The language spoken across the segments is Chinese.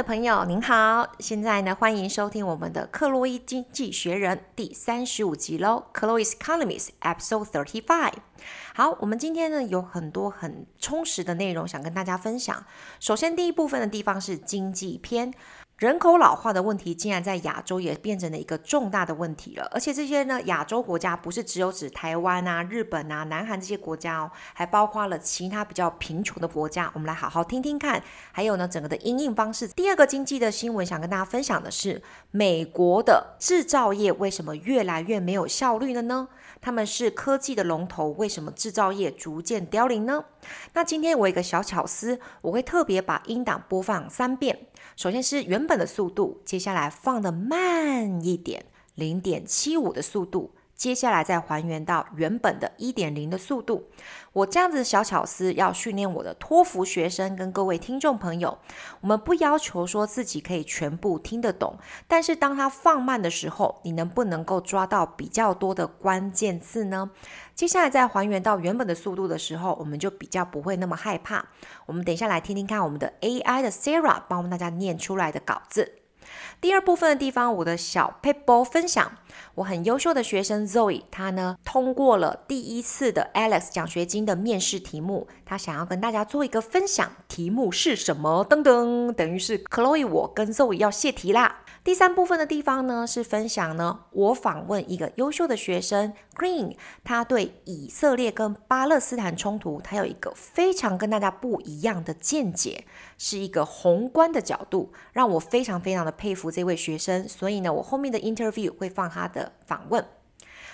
的朋友，您好，现在呢，欢迎收听我们的《克洛伊经济学人》第三十五集喽，《Chloe's Economics》Episode Thirty Five。好，我们今天呢有很多很充实的内容想跟大家分享。首先，第一部分的地方是经济篇。人口老化的问题竟然在亚洲也变成了一个重大的问题了，而且这些呢，亚洲国家不是只有指台湾啊、日本啊、南韩这些国家哦，还包括了其他比较贫穷的国家。我们来好好听听看，还有呢，整个的因应方式。第二个经济的新闻想跟大家分享的是，美国的制造业为什么越来越没有效率了呢？他们是科技的龙头，为什么制造业逐渐凋零呢？那今天我有一个小巧思，我会特别把音档播放三遍。首先是原本的速度，接下来放的慢一点，零点七五的速度。接下来再还原到原本的一点零的速度。我这样子的小巧思要训练我的托福学生跟各位听众朋友。我们不要求说自己可以全部听得懂，但是当它放慢的时候，你能不能够抓到比较多的关键字呢？接下来再还原到原本的速度的时候，我们就比较不会那么害怕。我们等一下来听听看我们的 AI 的 Sarah 帮我们大家念出来的稿子。第二部分的地方，我的小 p a p e r 分享。我很优秀的学生 Zoe，他呢通过了第一次的 Alex 奖学金的面试题目，他想要跟大家做一个分享。题目是什么？噔噔，等于是 Chloe 我跟 Zoe 要泄题啦。第三部分的地方呢，是分享呢，我访问一个优秀的学生 Green，他对以色列跟巴勒斯坦冲突，他有一个非常跟大家不一样的见解，是一个宏观的角度，让我非常非常的佩服这位学生。所以呢，我后面的 interview 会放他的访问。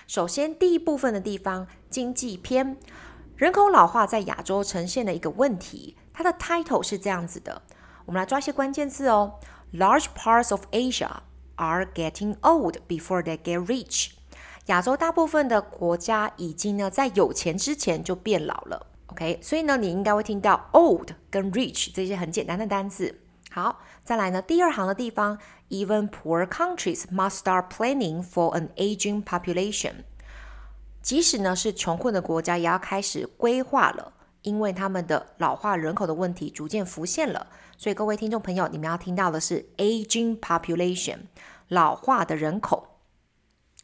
首先，第一部分的地方，经济篇，人口老化在亚洲呈现的一个问题，它的 title 是这样子的，我们来抓一些关键字哦。Large parts of Asia are getting old before they get rich。亚洲大部分的国家已经呢在有钱之前就变老了。OK，所以呢你应该会听到 old 跟 rich 这些很简单的单字。好，再来呢第二行的地方，Even poor countries must start planning for an aging population。即使呢是穷困的国家，也要开始规划了。因为他们的老化人口的问题逐渐浮现了，所以各位听众朋友，你们要听到的是 aging population，老化的人口。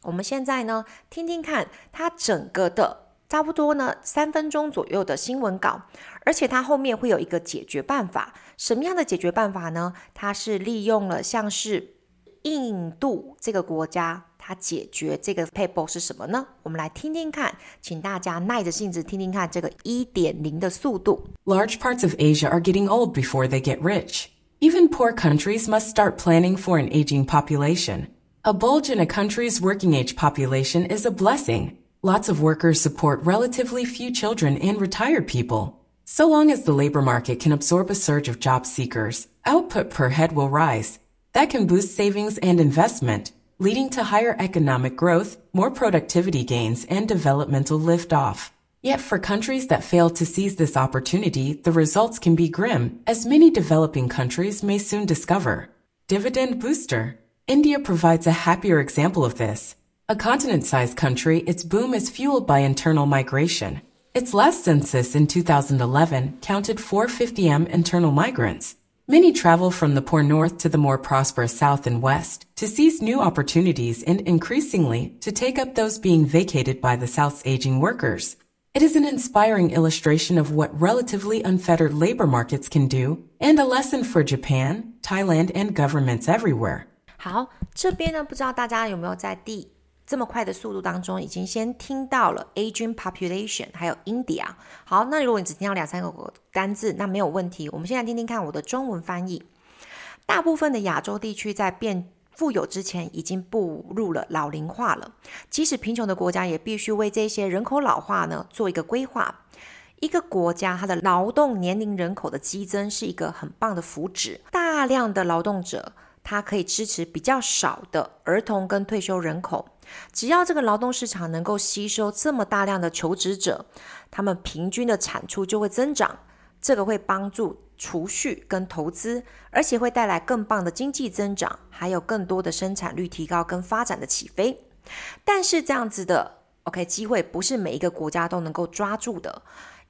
我们现在呢，听听看它整个的差不多呢三分钟左右的新闻稿，而且它后面会有一个解决办法。什么样的解决办法呢？它是利用了像是印度这个国家。它解决这个 paper 是什么呢？我们来听听看，请大家耐着性子听听看这个一点零的速度。Large parts of Asia are getting old before they get rich. Even poor countries must start planning for an aging population. A bulge in a country's working age population is a blessing. Lots of workers support relatively few children and retired people. So long as the labor market can absorb a surge of job seekers, output per head will rise. That can boost savings and investment. leading to higher economic growth, more productivity gains, and developmental liftoff. Yet for countries that fail to seize this opportunity, the results can be grim, as many developing countries may soon discover. Dividend booster. India provides a happier example of this. A continent-sized country, its boom is fueled by internal migration. Its last census in 2011 counted 450m internal migrants. Many travel from the poor north to the more prosperous south and west to seize new opportunities and increasingly to take up those being vacated by the south's aging workers. It is an inspiring illustration of what relatively unfettered labor markets can do and a lesson for Japan, Thailand, and governments everywhere. 好，这边呢，不知道大家有没有在第 这么快的速度当中，已经先听到了 aging population，还有 India。好，那如果你只听到两三个单字，那没有问题。我们现在听听看我的中文翻译。大部分的亚洲地区在变富有之前，已经步入了老龄化了。即使贫穷的国家，也必须为这些人口老化呢做一个规划。一个国家它的劳动年龄人口的激增是一个很棒的福祉，大量的劳动者。它可以支持比较少的儿童跟退休人口，只要这个劳动市场能够吸收这么大量的求职者，他们平均的产出就会增长，这个会帮助储蓄跟投资，而且会带来更棒的经济增长，还有更多的生产率提高跟发展的起飞。但是这样子的 OK 机会不是每一个国家都能够抓住的。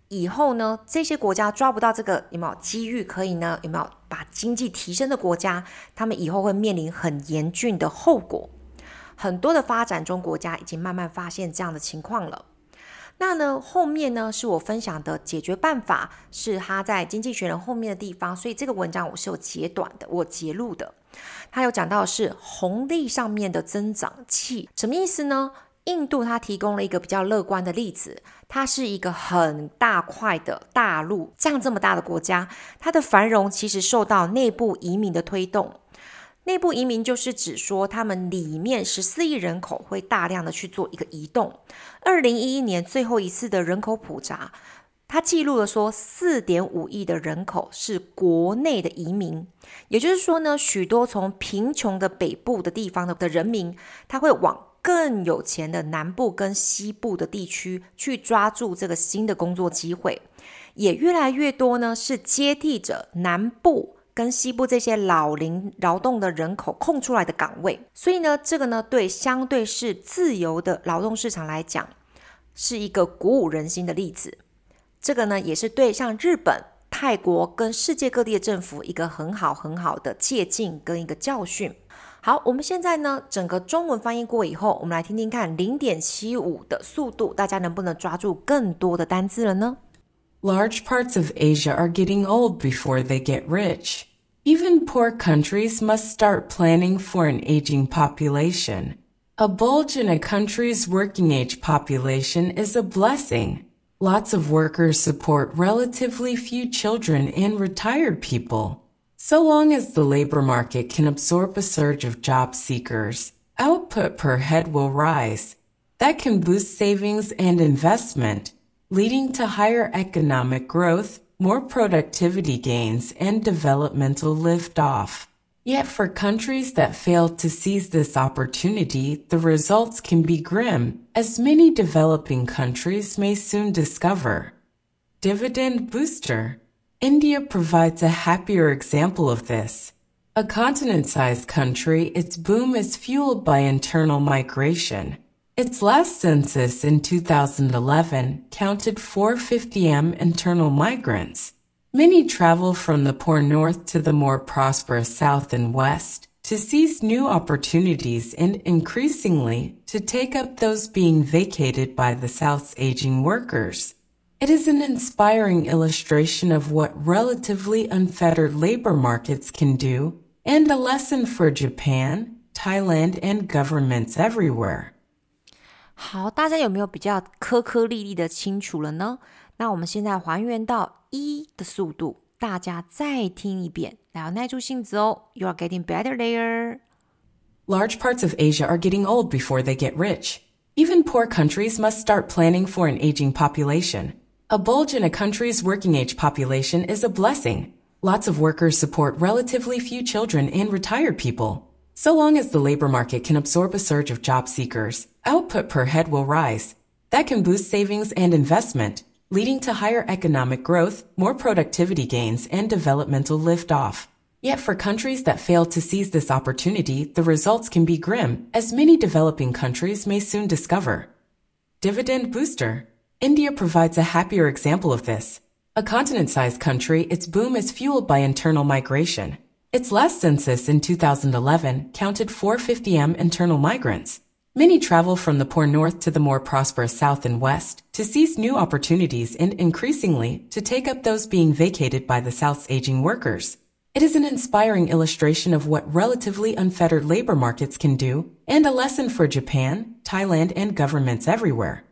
以后呢，这些国家抓不到这个有没有机遇可以呢？有没有把经济提升的国家，他们以后会面临很严峻的后果。很多的发展中国家已经慢慢发现这样的情况了。那呢，后面呢是我分享的解决办法，是他在《经济学人》后面的地方，所以这个文章我是有截短的，我截录的。他有讲到是红利上面的增长器，什么意思呢？印度它提供了一个比较乐观的例子，它是一个很大块的大陆，这样这么大的国家，它的繁荣其实受到内部移民的推动。内部移民就是指说，他们里面十四亿人口会大量的去做一个移动。二零一一年最后一次的人口普查，它记录了说四点五亿的人口是国内的移民，也就是说呢，许多从贫穷的北部的地方的的人民，他会往。更有钱的南部跟西部的地区去抓住这个新的工作机会，也越来越多呢，是接替着南部跟西部这些老龄劳动的人口空出来的岗位。所以呢，这个呢，对相对是自由的劳动市场来讲，是一个鼓舞人心的例子。这个呢，也是对像日本、泰国跟世界各地的政府一个很好很好的借鉴跟一个教训。好，我们现在呢，整个中文翻译过以后，我们来听听看零点七五的速度，大家能不能抓住更多的单字了呢？Large parts of Asia are getting old before they get rich. Even poor countries must start planning for an aging population. A bulge in a country's working age population is a blessing. Lots of workers support relatively few children and retired people. So long as the labor market can absorb a surge of job seekers, output per head will rise. That can boost savings and investment, leading to higher economic growth, more productivity gains, and developmental liftoff. Yet for countries that fail to seize this opportunity, the results can be grim, as many developing countries may soon discover. Dividend booster. India provides a happier example of this. A continent-sized country, its boom is fueled by internal migration. Its last census in 2011 counted 450m internal migrants. Many travel from the poor north to the more prosperous south and west to seize new opportunities and increasingly to take up those being vacated by the south's aging workers. It is an inspiring illustration of what relatively unfettered labor markets can do and a lesson for Japan, Thailand, and governments everywhere. 好，大家有没有比较颗颗粒粒的清楚了呢？那我们现在还原到一的速度，大家再听一遍，来，耐住性子哦。You are getting better there. Large parts of Asia are getting old before they get rich. Even poor countries must start planning for an aging population. A bulge in a country's working age population is a blessing. Lots of workers support relatively few children and retired people. So long as the labor market can absorb a surge of job seekers, output per head will rise. That can boost savings and investment, leading to higher economic growth, more productivity gains, and developmental liftoff. Yet for countries that fail to seize this opportunity, the results can be grim, as many developing countries may soon discover. Dividend booster. India provides a happier example of this. A continent-sized country, its boom is fueled by internal migration. Its last census in 2011 counted 450m internal migrants. Many travel from the poor north to the more prosperous south and west to seize new opportunities and increasingly to take up those being vacated by the south's aging workers. It is an inspiring illustration of what relatively unfettered labor markets can do and a lesson for Japan, Thailand, and governments everywhere.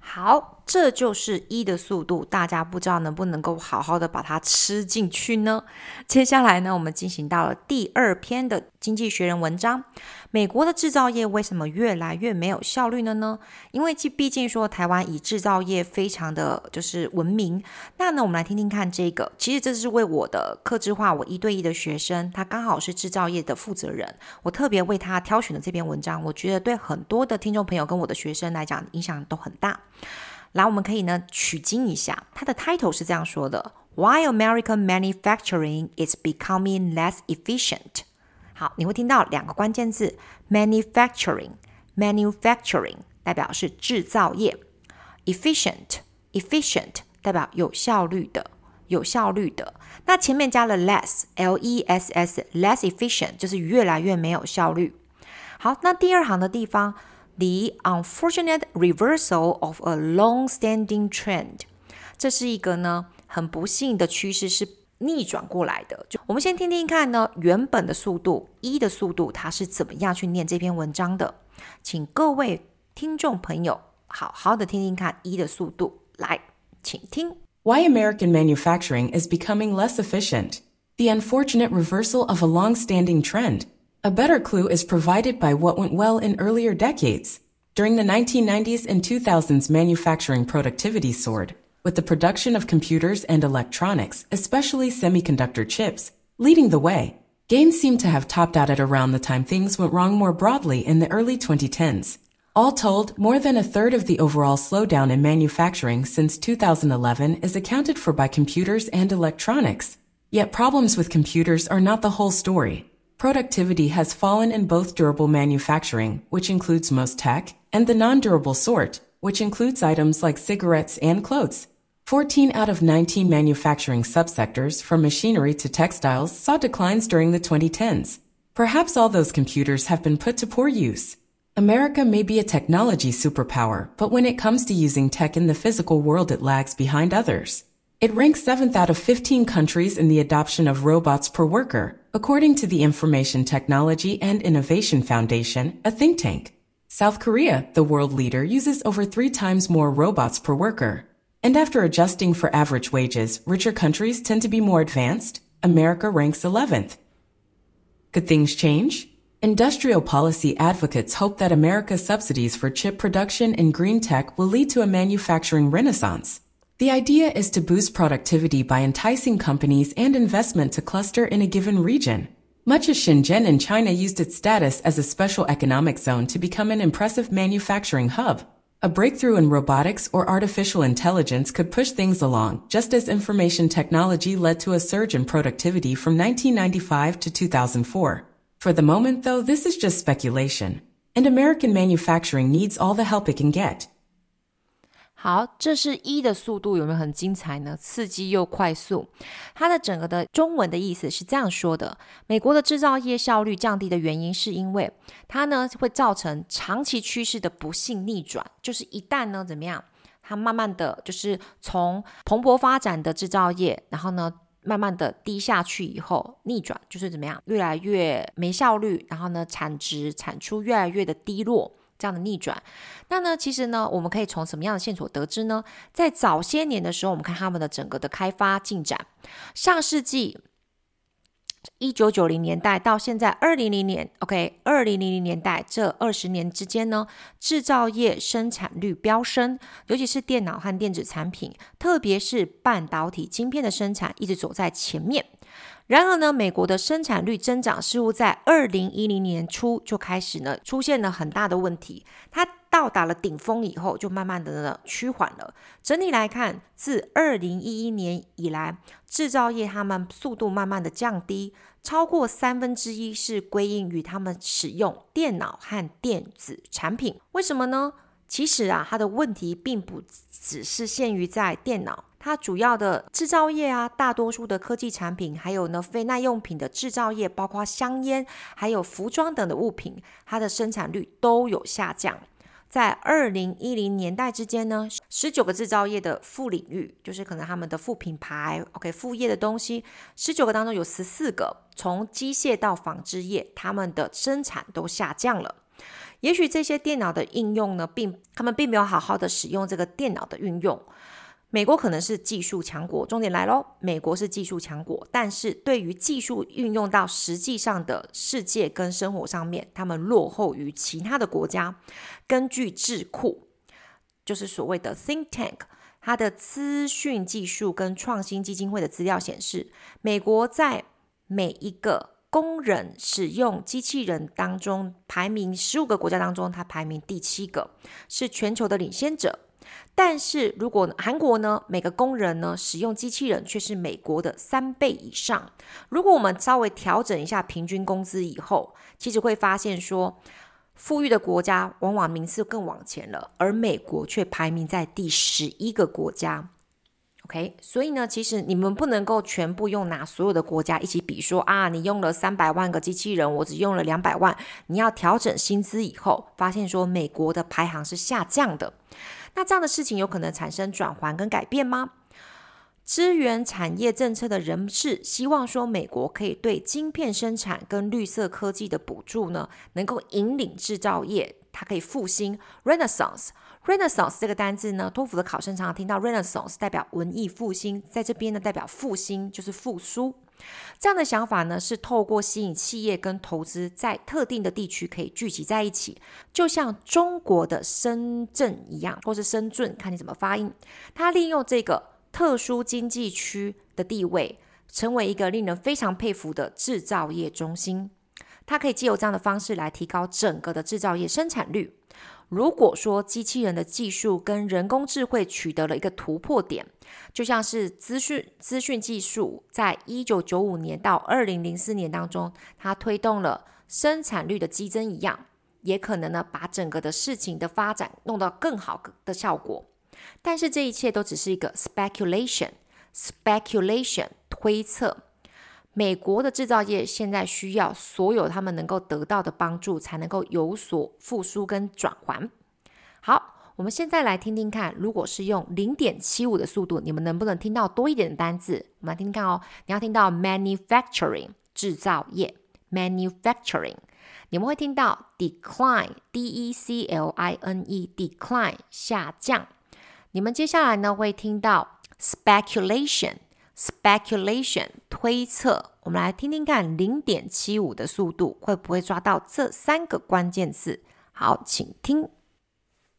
好。这就是一的速度，大家不知道能不能够好好的把它吃进去呢？接下来呢，我们进行到了第二篇的经济学人文章。美国的制造业为什么越来越没有效率了呢？因为既毕竟说台湾以制造业非常的就是闻名。那呢，我们来听听看这个。其实这是为我的客制化，我一对一的学生，他刚好是制造业的负责人，我特别为他挑选的这篇文章，我觉得对很多的听众朋友跟我的学生来讲，影响都很大。来，我们可以呢取经一下，它的 title 是这样说的：Why American manufacturing is becoming less efficient。好，你会听到两个关键字：manufacturing，manufacturing 代表是制造业；efficient，efficient 代表有效率的，有效率的。那前面加了 less，l e s s，less efficient，就是越来越没有效率。好，那第二行的地方 ，the unfortunate reversal of a long-standing trend，这是一个呢很不幸的趋势，是逆转过来的。就我们先听听看呢，原本的速度一的速度，它是怎么样去念这篇文章的？请各位听众朋友好好的听听看一的速度，来，请听。Why American manufacturing is becoming less efficient. The unfortunate reversal of a long-standing trend. A better clue is provided by what went well in earlier decades. During the 1990s and 2000s, manufacturing productivity soared, with the production of computers and electronics, especially semiconductor chips, leading the way. Gains seem to have topped out at around the time things went wrong more broadly in the early 2010s. All told, more than a third of the overall slowdown in manufacturing since 2011 is accounted for by computers and electronics. Yet problems with computers are not the whole story. Productivity has fallen in both durable manufacturing, which includes most tech, and the non-durable sort, which includes items like cigarettes and clothes. 14 out of 19 manufacturing subsectors, from machinery to textiles, saw declines during the 2010s. Perhaps all those computers have been put to poor use. America may be a technology superpower, but when it comes to using tech in the physical world, it lags behind others. It ranks 7th out of 15 countries in the adoption of robots per worker, according to the Information Technology and Innovation Foundation, a think tank. South Korea, the world leader, uses over three times more robots per worker. And after adjusting for average wages, richer countries tend to be more advanced. America ranks 11th. Could things change? Industrial policy advocates hope that America's subsidies for chip production and green tech will lead to a manufacturing renaissance. The idea is to boost productivity by enticing companies and investment to cluster in a given region. Much as Shenzhen in China used its status as a special economic zone to become an impressive manufacturing hub. A breakthrough in robotics or artificial intelligence could push things along, just as information technology led to a surge in productivity from 1995 to 2004. For the moment, though, this is just speculation, and American manufacturing needs all the help it can get. 好，这是一的速度有没有很精彩呢？刺激又快速。它的整个的中文的意思是这样说的：美国的制造业效率降低的原因，是因为它呢会造成长期趋势的不幸逆转。就是一旦呢怎么样，它慢慢的就是从蓬勃发展的制造业，然后呢慢慢的低下去以后逆转，就是怎么样，越来越没效率，然后呢产值产出越来越的低落。这样的逆转，那呢，其实呢，我们可以从什么样的线索得知呢？在早些年的时候，我们看他们的整个的开发进展，上世纪一九九零年代到现在二零零年，OK，二零零零年代这二十年之间呢，制造业生产率飙升，尤其是电脑和电子产品，特别是半导体晶片的生产一直走在前面。然而呢，美国的生产率增长似乎在二零一零年初就开始呢出现了很大的问题。它到达了顶峰以后，就慢慢的呢趋缓了。整体来看，自二零一一年以来，制造业他们速度慢慢的降低，超过三分之一是归因于他们使用电脑和电子产品。为什么呢？其实啊，它的问题并不只是限于在电脑。它主要的制造业啊，大多数的科技产品，还有呢非耐用品的制造业，包括香烟、还有服装等的物品，它的生产率都有下降。在二零一零年代之间呢，十九个制造业的副领域，就是可能他们的副品牌，OK，副业的东西，十九个当中有十四个，从机械到纺织业，他们的生产都下降了。也许这些电脑的应用呢，并他们并没有好好的使用这个电脑的运用。美国可能是技术强国，重点来喽。美国是技术强国，但是对于技术运用到实际上的世界跟生活上面，他们落后于其他的国家。根据智库，就是所谓的 think tank，它的资讯技术跟创新基金会的资料显示，美国在每一个工人使用机器人当中，排名十五个国家当中，它排名第七个，是全球的领先者。但是如果韩国呢，每个工人呢使用机器人却是美国的三倍以上。如果我们稍微调整一下平均工资以后，其实会发现说，富裕的国家往往名次更往前了，而美国却排名在第十一个国家。OK，所以呢，其实你们不能够全部用拿所有的国家一起比说，啊，你用了三百万个机器人，我只用了两百万。你要调整薪资以后，发现说美国的排行是下降的，那这样的事情有可能产生转换跟改变吗？支援产业政策的人士希望说，美国可以对晶片生产跟绿色科技的补助呢，能够引领制造业，它可以复兴 Renaissance。Renaissance 这个单字呢，托福的考生常常听到 Renaissance 代表文艺复兴，在这边呢代表复兴就是复苏。这样的想法呢，是透过吸引企业跟投资在特定的地区可以聚集在一起，就像中国的深圳一样，或是深圳，看你怎么发音。它利用这个特殊经济区的地位，成为一个令人非常佩服的制造业中心。它可以借由这样的方式来提高整个的制造业生产率。如果说机器人的技术跟人工智慧取得了一个突破点，就像是资讯资讯技术在一九九五年到二零零四年当中，它推动了生产率的激增一样，也可能呢把整个的事情的发展弄到更好的效果。但是这一切都只是一个 speculation，speculation 推测。美国的制造业现在需要所有他们能够得到的帮助，才能够有所复苏跟转环。好，我们现在来听听看，如果是用零点七五的速度，你们能不能听到多一点的单字？我们来听听看哦。你要听到 manufacturing 制造业，manufacturing，你们会听到 decline，d e c l i n e，decline 下降。你们接下来呢会听到 speculation。Speculation 推测，我们来听听看零点七五的速度会不会抓到这三个关键字。好，请听。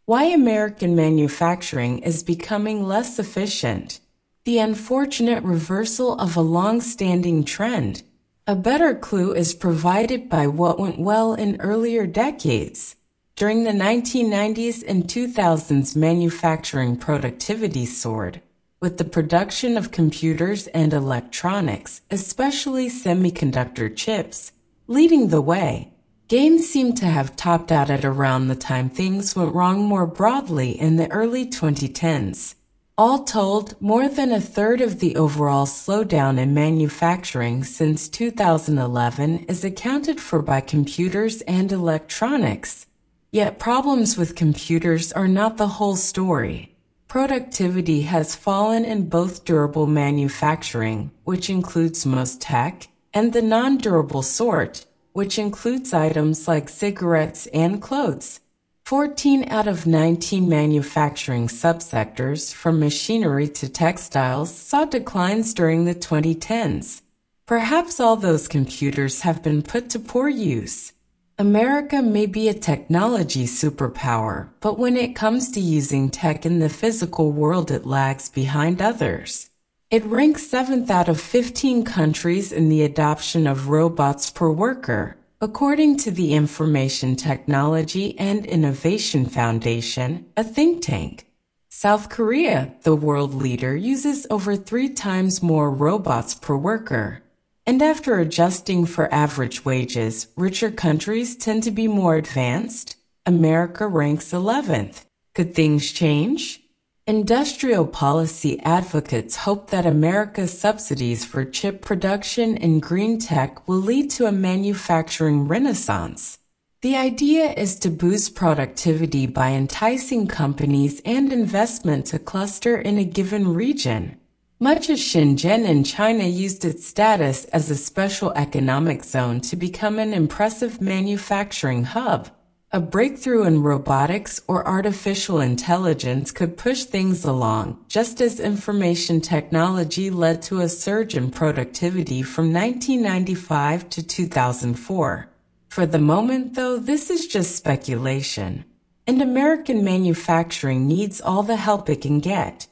Why American manufacturing is becoming less efficient. The unfortunate reversal of a long-standing trend. A better clue is provided by what went well in earlier decades. During the 1990s and 2000s, manufacturing productivity soared. With the production of computers and electronics, especially semiconductor chips, leading the way, gains seem to have topped out at around the time things went wrong more broadly in the early 2010s. All told, more than a third of the overall slowdown in manufacturing since 2011 is accounted for by computers and electronics. Yet problems with computers are not the whole story. Productivity has fallen in both durable manufacturing, which includes most tech, and the non-durable sort, which includes items like cigarettes and clothes. 14 out of 19 manufacturing subsectors, from machinery to textiles, saw declines during the 2010s. Perhaps all those computers have been put to poor use. America may be a technology superpower, but when it comes to using tech in the physical world, it lags behind others. It ranks seventh out of 15 countries in the adoption of robots per worker, according to the Information Technology and Innovation Foundation, a think tank. South Korea, the world leader, uses over three times more robots per worker. And after adjusting for average wages, richer countries tend to be more advanced. America ranks 11th. Could things change? Industrial policy advocates hope that America's subsidies for chip production and green tech will lead to a manufacturing renaissance. The idea is to boost productivity by enticing companies and investment to cluster in a given region. Much as Shenzhen in China used its status as a special economic zone to become an impressive manufacturing hub, a breakthrough in robotics or artificial intelligence could push things along, just as information technology led to a surge in productivity from 1995 to 2004. For the moment, though, this is just speculation. And American manufacturing needs all the help it can get.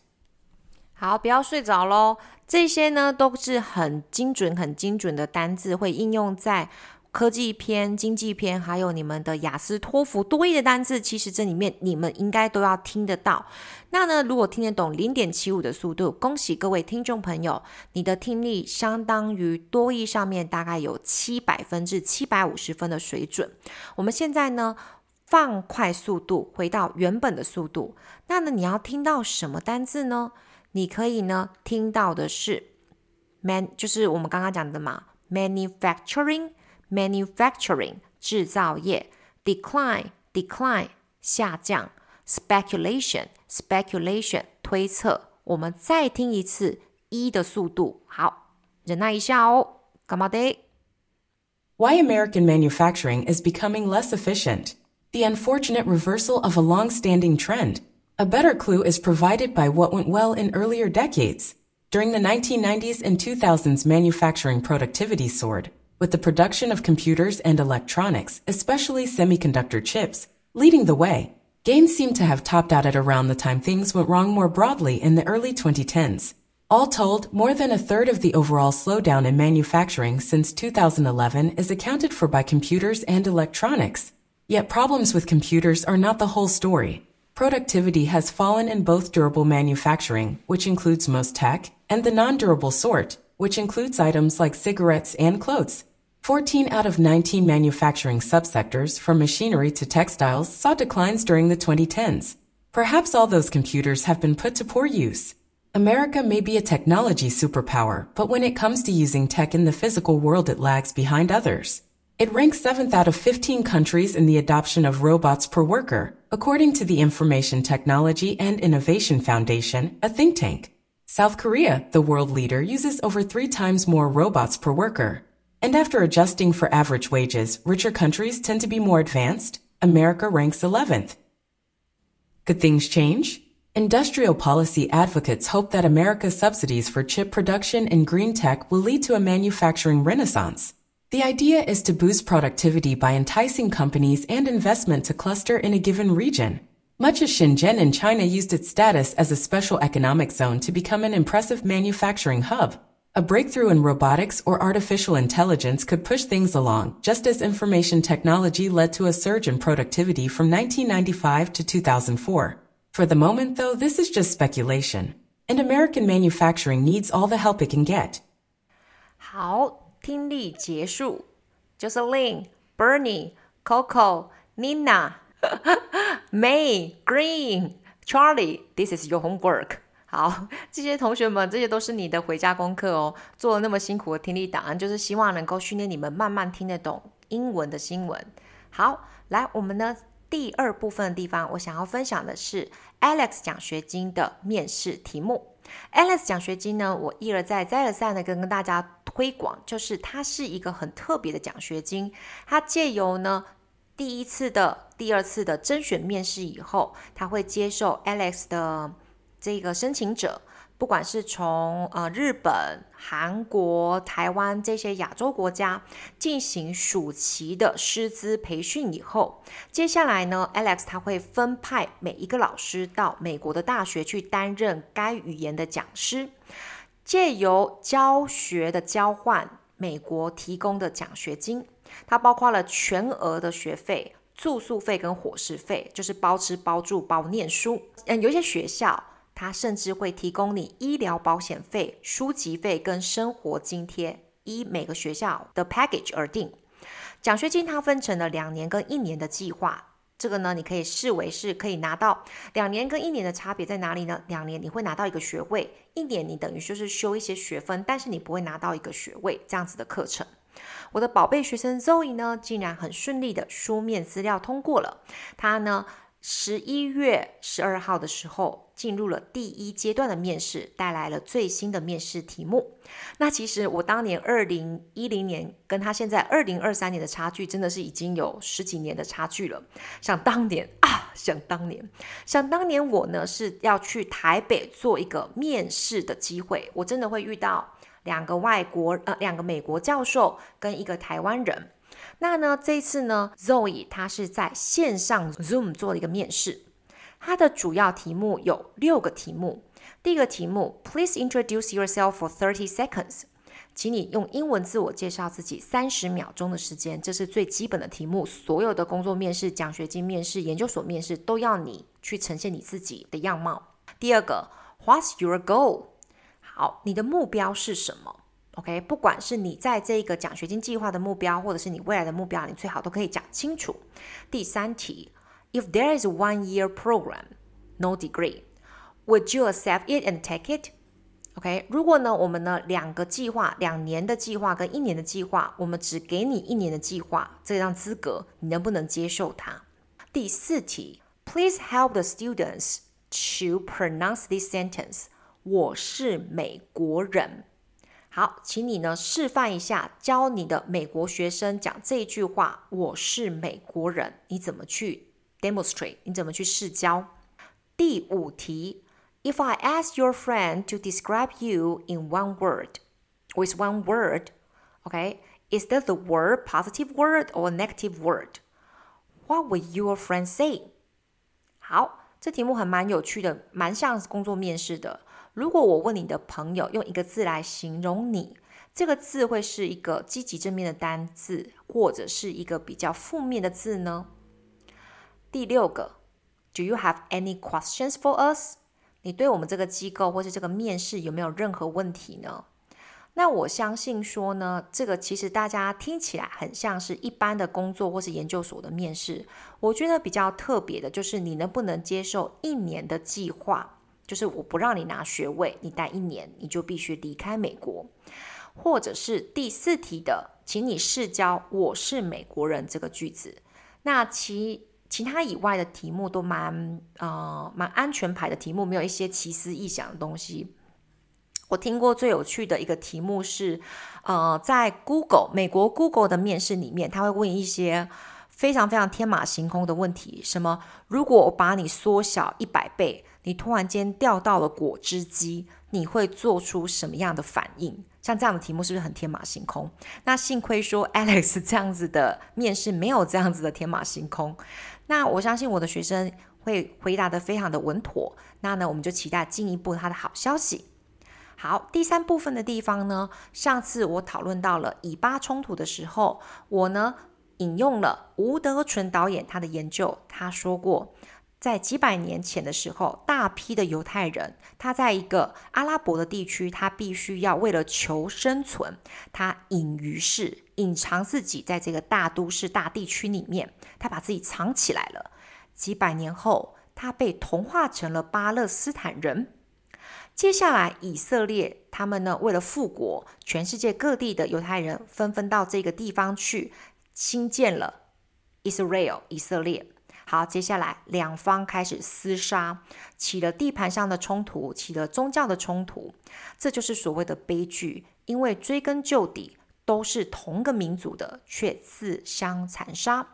好，不要睡着喽。这些呢都是很精准、很精准的单字，会应用在科技篇、经济篇，还有你们的雅思、托福、多益的单字。其实这里面你们应该都要听得到。那呢，如果听得懂零点七五的速度，恭喜各位听众朋友，你的听力相当于多益上面大概有七百分至七百五十分的水准。我们现在呢放快速度，回到原本的速度。那呢，你要听到什么单字呢？你可以呢听到的是 man，就是我们刚刚讲的嘛，manufacturing，manufacturing 制造业，decline，decline 下降，speculation，speculation 推测。我们再听一次一的速度，好，忍耐一下哦，干嘛的？Why American manufacturing is becoming less efficient? The unfortunate reversal of a long-standing trend. a better clue is provided by what went well in earlier decades. During the 1990s and 2000s, manufacturing productivity soared, with the production of computers and electronics, especially semiconductor chips, leading the way. Gains seem to have topped out at around the time things went wrong more broadly in the early 2010s. All told, more than a third of the overall slowdown in manufacturing since 2011 is accounted for by computers and electronics. Yet problems with computers are not the whole story. Productivity has fallen in both durable manufacturing, which includes most tech, and the non-durable sort, which includes items like cigarettes and clothes. 14 out of 19 manufacturing subsectors, from machinery to textiles, saw declines during the 2010s. Perhaps all those computers have been put to poor use. America may be a technology superpower, but when it comes to using tech in the physical world, it lags behind others. It ranks 7th out of 15 countries in the adoption of robots per worker, according to the Information Technology and Innovation Foundation, a think tank. South Korea, the world leader, uses over three times more robots per worker. And after adjusting for average wages, richer countries tend to be more advanced. America ranks 11th. Could things change? Industrial policy advocates hope that America's subsidies for chip production and green tech will lead to a manufacturing renaissance. The idea is to boost productivity by enticing companies and investment to cluster in a given region. Much as Shenzhen in China used its status as a special economic zone to become an impressive manufacturing hub. A breakthrough in robotics or artificial intelligence could push things along, just as information technology led to a surge in productivity from 1995 to 2004. For the moment, though, this is just speculation, and American manufacturing needs all the help it can get. 好，听力结束。Jocelyn、Bernie、Coco、Nina、May、Green、Charlie, this is your homework. 好，这些同学们，这些都是你的回家功课哦。做了那么辛苦的听力档案，就是希望能够训练你们慢慢听得懂英文的新闻。好，来，我们呢第二部分的地方，我想要分享的是 Alex 奖学金的面试题目。Alex 奖学金呢，我一而再，再而三的跟跟大家推广，就是它是一个很特别的奖学金。它借由呢第一次的、第二次的甄选面试以后，它会接受 Alex 的。这个申请者，不管是从呃日本、韩国、台湾这些亚洲国家进行暑期的师资培训以后，接下来呢，Alex 他会分派每一个老师到美国的大学去担任该语言的讲师，借由教学的交换，美国提供的奖学金，它包括了全额的学费、住宿费跟伙食费，就是包吃包住包念书。嗯，有一些学校。他甚至会提供你医疗保险费、书籍费跟生活津贴，依每个学校的 package 而定。奖学金它分成了两年跟一年的计划，这个呢，你可以视为是可以拿到两年跟一年的差别在哪里呢？两年你会拿到一个学位，一年你等于就是修一些学分，但是你不会拿到一个学位这样子的课程。我的宝贝学生 Zoe 呢，竟然很顺利的书面资料通过了，他呢，十一月十二号的时候，进入了第一阶段的面试，带来了最新的面试题目。那其实我当年二零一零年跟他现在二零二三年的差距，真的是已经有十几年的差距了。想当年啊，想当年，想当年我呢是要去台北做一个面试的机会，我真的会遇到两个外国呃两个美国教授跟一个台湾人。那呢，这次呢，Zoe 她是在线上 Zoom 做了一个面试，它的主要题目有六个题目。第一个题目，Please introduce yourself for thirty seconds，请你用英文自我介绍自己三十秒钟的时间，这是最基本的题目。所有的工作面试、奖学金面试、研究所面试都要你去呈现你自己的样貌。第二个，What's your goal？好，你的目标是什么？OK，不管是你在这个奖学金计划的目标，或者是你未来的目标，你最好都可以讲清楚。第三题，If there is one-year program, no degree，Would you accept it and take it? OK，如果呢，我们呢两个计划，两年的计划跟一年的计划，我们只给你一年的计划，这张资格，你能不能接受它？第四题，Please help the students to pronounce this sentence. 我是美国人。好，请你呢示范一下，教你的美国学生讲这句话：我是美国人。你怎么去 demonstrate？你怎么去试教？第五题。If I ask your friend to describe you in one word, with one word, okay, is that the word positive word or negative word? What would your friend say? 好，这题目还蛮有趣的，蛮像工作面试的。如果我问你的朋友用一个字来形容你，这个字会是一个积极正面的单字，或者是一个比较负面的字呢？第六个，Do you have any questions for us? 你对我们这个机构或是这个面试有没有任何问题呢？那我相信说呢，这个其实大家听起来很像是一般的工作或是研究所的面试。我觉得比较特别的就是你能不能接受一年的计划，就是我不让你拿学位，你待一年你就必须离开美国，或者是第四题的，请你试教“我是美国人”这个句子。那其其他以外的题目都蛮呃蛮安全牌的题目，没有一些奇思异想的东西。我听过最有趣的一个题目是，呃，在 Google 美国 Google 的面试里面，他会问一些非常非常天马行空的问题，什么如果我把你缩小一百倍，你突然间掉到了果汁机，你会做出什么样的反应？像这样的题目是不是很天马行空？那幸亏说 Alex 这样子的面试没有这样子的天马行空。那我相信我的学生会回答得非常的稳妥。那呢，我们就期待进一步他的好消息。好，第三部分的地方呢，上次我讨论到了以巴冲突的时候，我呢引用了吴德纯导演他的研究，他说过。在几百年前的时候，大批的犹太人，他在一个阿拉伯的地区，他必须要为了求生存，他隐于市，隐藏自己在这个大都市、大地区里面，他把自己藏起来了。几百年后，他被同化成了巴勒斯坦人。接下来，以色列他们呢，为了复国，全世界各地的犹太人纷纷到这个地方去新建了 Israel 以色列。好，接下来两方开始厮杀，起了地盘上的冲突，起了宗教的冲突，这就是所谓的悲剧。因为追根究底，都是同个民族的，却自相残杀。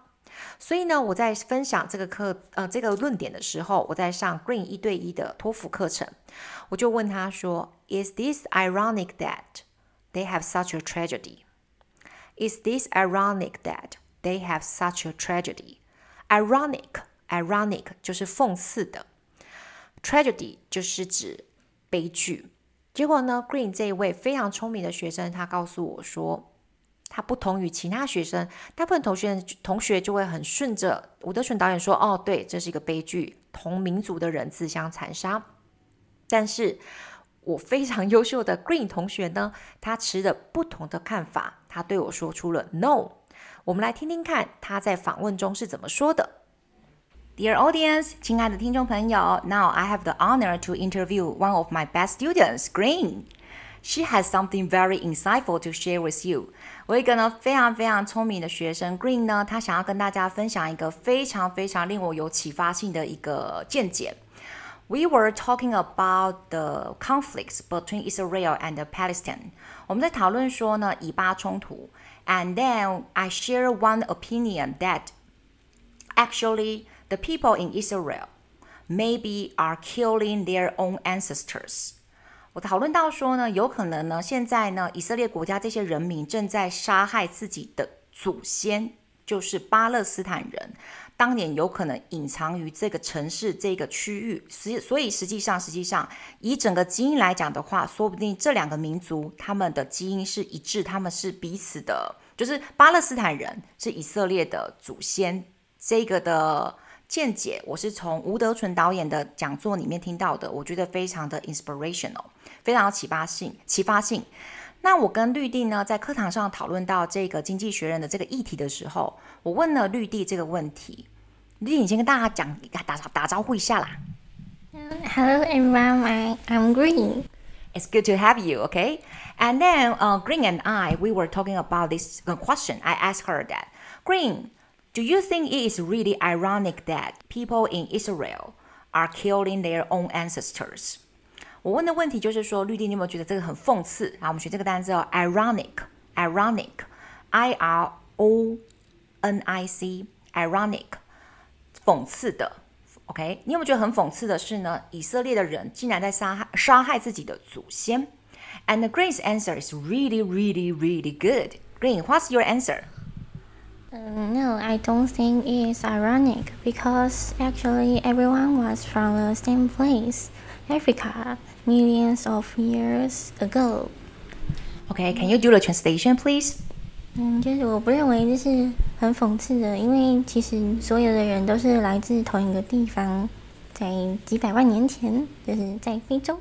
所以呢，我在分享这个课，呃，这个论点的时候，我在上 Green 一对一的托福课程，我就问他说：“Is this ironic that they have such a tragedy? Is this ironic that they have such a tragedy?” Ironic, ironic 就是讽刺的，tragedy 就是指悲剧。结果呢，Green 这一位非常聪明的学生，他告诉我说，他不同于其他学生，大部分同学同学就会很顺着吴德纯导演说，哦，对，这是一个悲剧，同民族的人自相残杀。但是我非常优秀的 Green 同学呢，他持着不同的看法，他对我说出了 No。我们来听听看他在访问中是怎么说的。Dear audience，亲爱的听众朋友，Now I have the honor to interview one of my best students, Green. She has something very insightful to share with you. 我一个呢非常非常聪明的学生 Green 呢，他想要跟大家分享一个非常非常令我有启发性的一个见解。We were talking about the conflicts between Israel and Palestine. 我们在讨论说呢以巴冲突。 And then I share one opinion that actually the people in Israel maybe are killing their own ancestors. 我讨论到说呢，有可能呢，现在呢，以色列国家这些人民正在杀害自己的祖先，就是巴勒斯坦人。当年有可能隐藏于这个城市这个区域，实所以实际上实际上以整个基因来讲的话，说不定这两个民族他们的基因是一致，他们是彼此的，就是巴勒斯坦人是以色列的祖先。这个的见解，我是从吴德纯导演的讲座里面听到的，我觉得非常的 inspirational，非常有启发性，启发性。那我跟绿地呢，在课堂上讨论到这个经济学人的这个议题的时候，我问了绿地这个问题。绿地，你先跟大家讲，打打招呼一下啦。Hello everyone, I'm Green. It's good to have you, okay? And then uh, Green and I, we were talking about this uh, question. I asked her that, Green, do you think it is really ironic that people in Israel are killing their own ancestors? 我问的问题就是说，绿地，你有没有觉得这个很讽刺？啊，我们学这个单词叫 ironic，ironic，i r o n i c，ironic，讽刺的。 OK，你有没有觉得很讽刺的是呢？以色列的人竟然在杀害杀害自己的祖先。And the Green's answer is really, really, really good. Green, what's your answer? Uh, no, I don't think it is ironic because actually everyone was from the same place, Africa, millions of years ago. Okay, can you do the translation, please? 嗯，就是我不认为这是 很讽刺的，因为其实所有的人都是来自同一个地方，在几百万年前，就是在非洲。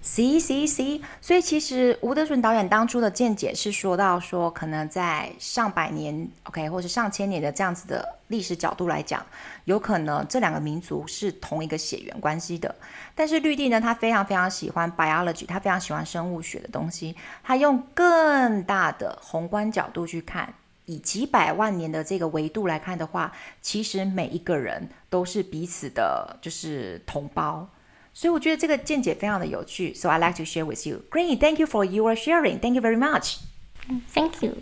C C C，所以其实吴德纯导演当初的见解是说到说，可能在上百年，OK，或是上千年的这样子的历史角度来讲，有可能这两个民族是同一个血缘关系的。但是绿地呢，他非常非常喜欢 biology，他非常喜欢生物学的东西，他用更大的宏观角度去看，以几百万年的这个维度来看的话，其实每一个人都是彼此的，就是同胞。所以我觉得这个见解非常的有趣，so I like to share with you. Green, thank you for your sharing. Thank you very much. Thank you.